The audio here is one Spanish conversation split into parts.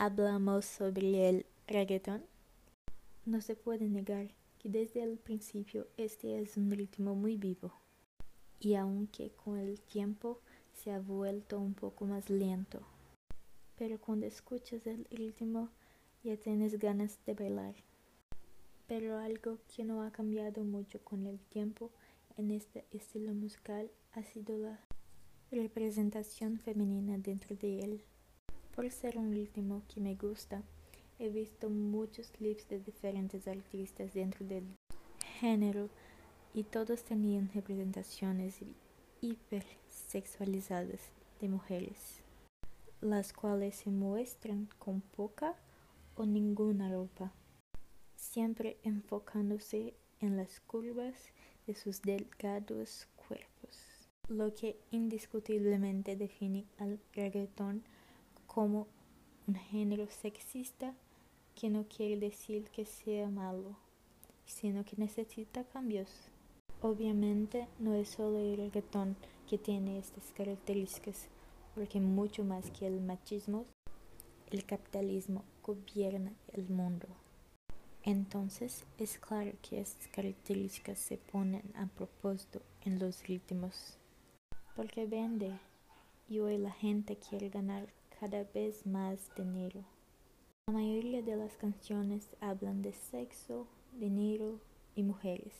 hablamos sobre el reggaetón, no se puede negar que desde el principio este es un ritmo muy vivo y aunque con el tiempo se ha vuelto un poco más lento, pero cuando escuchas el ritmo ya tienes ganas de bailar. Pero algo que no ha cambiado mucho con el tiempo en este estilo musical ha sido la representación femenina dentro de él. Por ser un ritmo que me gusta, he visto muchos clips de diferentes artistas dentro del género y todos tenían representaciones hipersexualizadas de mujeres, las cuales se muestran con poca o ninguna ropa, siempre enfocándose en las curvas de sus delgados cuerpos, lo que indiscutiblemente define al reggaetón como un género sexista que no quiere decir que sea malo, sino que necesita cambios. Obviamente no es solo el reggaetón que tiene estas características, porque mucho más que el machismo, el capitalismo gobierna el mundo. Entonces es claro que estas características se ponen a propósito en los ritmos, porque vende y hoy la gente quiere ganar cada vez más dinero. La mayoría de las canciones hablan de sexo, dinero y mujeres,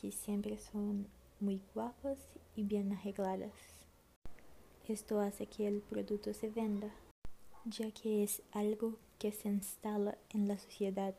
que siempre son muy guapas y bien arregladas. Esto hace que el producto se venda, ya que es algo que se instala en la sociedad